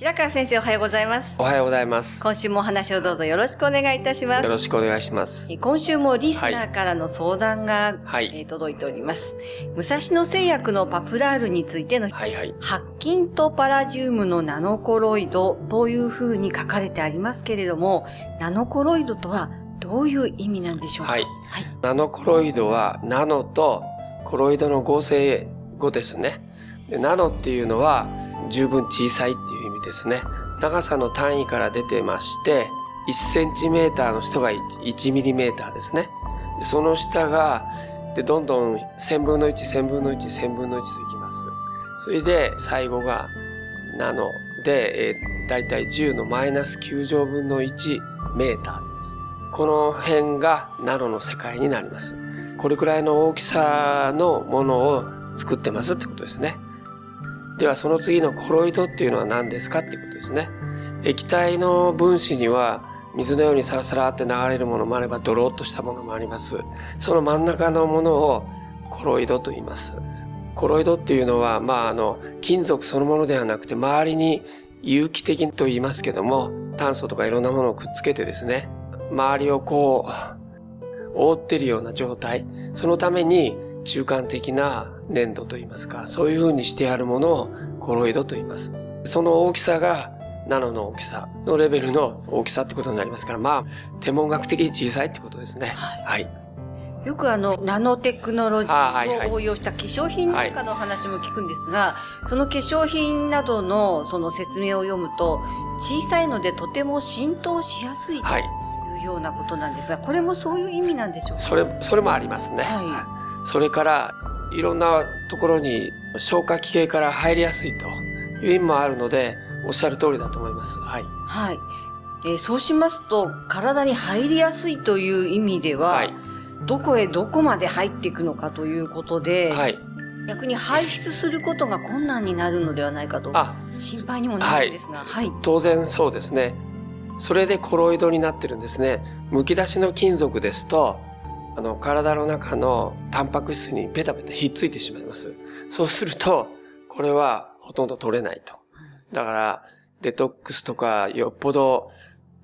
白川先生おはようございますおはようございます。今週もお話をどうぞよろしくお願いいたしますよろしくお願いします。今週もリスナーからの相談が、はいえー届いております武蔵野製薬のパプラールについてのはいはい。白金とパラジウムのナノコロイドというふうに書かれてありますけれども、ナノコロイドとはどういう意味なんでしょうか？はいはい。ナノコロイドはナノとコロイドの合成語ですね。でナノっていうのは十分小さいっていう意味ですね。長さの単位から出てまして、1センチメーターの人が 1, ミリメーターですね。でその下が、で、どんどん1000分の1、1000分の1、1000分の1といきます。それで最後がナノで、えー、だいたい10のマイナス9乗分の1メーターです。この辺がナノの世界になります。これくらいの大きさのものを作ってますってことですね。ではその次のコロイドっていうのは何ですかっていうことですね。液体の分子には水のようにサラサラって流れるものもあればドロッとしたものもあります。その真ん中のものをコロイドと言います。コロイドっていうのは、まあ、あの、金属そのものではなくて、周りに有機的と言いますけども、炭素とかいろんなものをくっつけてですね、周りをこう、覆ってるような状態。そのために中間的な粘土と言いますか、そういう風にしてあるものをコロイドと言います。その大きさがナノの大きさのレベルの大きさってことになりますから、まあ、天文学的に小さいってことですね。はい。よくあの、ナノテクノロジーを応用した化粧品なんかの話も聞くんですが、その化粧品などのその説明を読むと、小さいのでとても浸透しやすいとはい。いうようなことなんですが、これもそういう意味なんでしょうか？それ、それもありますね。はそれから、いろんなところに消化器系から入りやすいという意味もあるので、おっしゃる通りだと思います。はい。はい。えーそうしますと、体に入りやすいという意味では、はい。どこへどこまで入っていくのかということで、はい。逆に排出することが困難になるのではないかとあ、心配にもなるんですが、はい。当然そうですね。それでコロイドになってるんですね。剥き出しの金属ですと、あの、体の中のタンパク質にペタペタひっついてしまいます。そうすると、これはほとんど取れないと。だから、デトックスとかよっぽど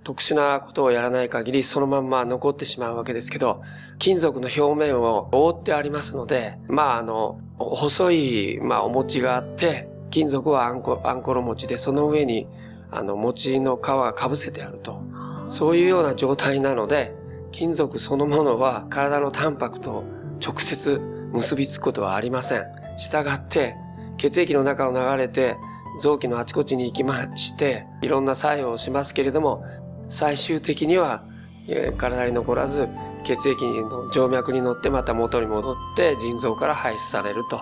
特殊なことをやらない限りそのまんま残ってしまうわけですけど、金属の表面を覆ってありますので、まああの、細い、まあお餅があって、金属はあんこ、あんころ餅で、その上に、あの、餅の皮が被せてあると。そういうような状態なので、金属そのものは体のタンパクと直接結びつくことはありません。したがって、血液の中を流れて、臓器のあちこちに行きまして、いろんな作用をしますけれども、最終的には、えー体に残らず、血液の静脈に乗ってまた元に戻って腎臓から排出されると。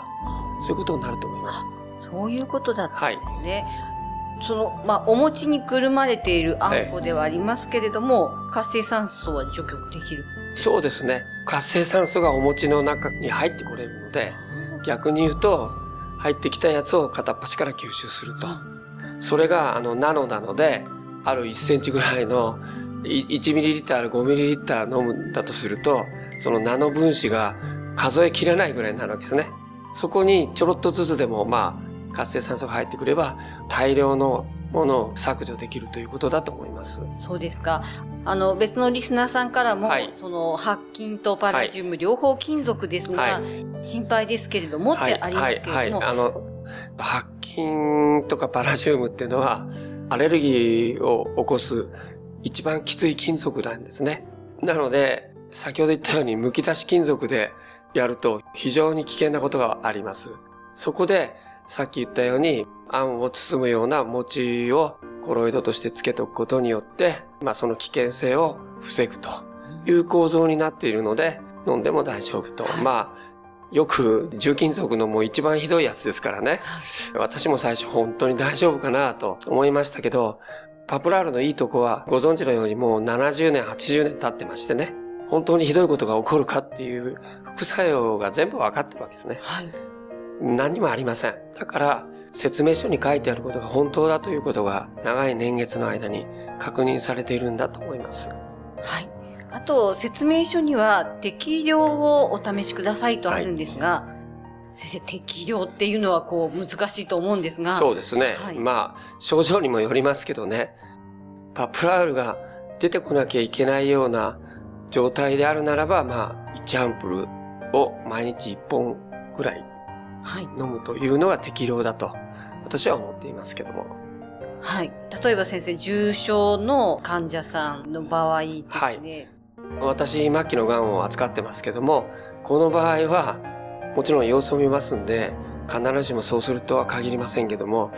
そういうことになると思います。そういうことだったんですね。その、まあ、お餅にくるまれているあんこではありますけれども、活性酸素は除去できる。そうですね。活性酸素がお餅の中に入ってこれるので、逆に言うと、入ってきたやつを片っ端から吸収すると。それが、あの、ナノなので、ある1センチぐらいの、い1ミリリッター、5ミリリッター飲むんだとすると、そのナノ分子が数えきれないぐらいになるわけですね。そこにちょろっとずつでも、まあ、活性酸素が入ってくれば、大量のものを削除できるということだと思います。そうですか。あの、別のリスナーさんからも、はいその、白金とパラジウム、両方金属ですが、は心配ですけれどもってありますけれども。あの、白金とかパラジウムっていうのは、アレルギーを起こす一番きつい金属なんですね。なので、先ほど言ったように剥き出し金属でやると非常に危険なことがあります。そこでさっき言ったようにあんを包むような餅をコロイドとしてつけとくことによって、まあその危険性を防ぐという構造になっているので飲んでも大丈夫と。まあよく重金属のもう一番ひどいやつですからね。私も最初本当に大丈夫かなと思いましたけど、パプラールのいいとこはご存知のようにもう70年、80年経ってましてね。本当にひどいことが起こるかっていう副作用が全部わかってるわけですね。はい、何にもありません。だから説明書に書いてあることが本当だということが長い年月の間に確認されているんだと思います。はい。あと説明書には適量をお試しくださいとあるんですが、はい、先生適量っていうのはこう難しいと思うんですが。そうですね。はい、まあ症状にもよりますけどね。パプラールが出てこなきゃいけないような状態であるならば、まあ、1アンプルを毎日1本ぐらい飲むというのが適量だと、私は思っていますけども。はい。例えば先生、重症の患者さんの場合ですね。はい。私、末期の癌を扱ってますけども、この場合は、もちろん様子を見ますんで、必ずしもそうするとは限りませんけども、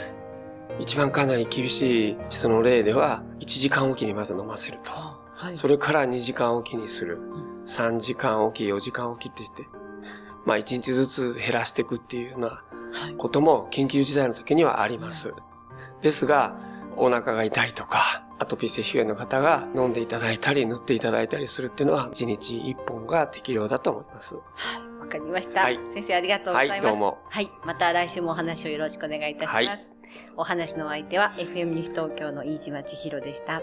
一番かなり厳しい人の例では、1時間おきにまず飲ませると。はい、それから2時間おきにする。3時間おき、4時間おきって言って、まあ1日ずつ減らしていくっていうようなことも緊急事態の時にはあります。ですが、お腹が痛いとか、アトピー性皮膚炎の方が飲んでいただいたり塗っていただいたりするっていうのは1日1本が適量だと思います。はい。わかりました、はい。先生ありがとうございます。はい、どうも。はい。また来週もお話をよろしくお願いいたします。はい、お話の相手は FM 西東京の飯島千尋でした。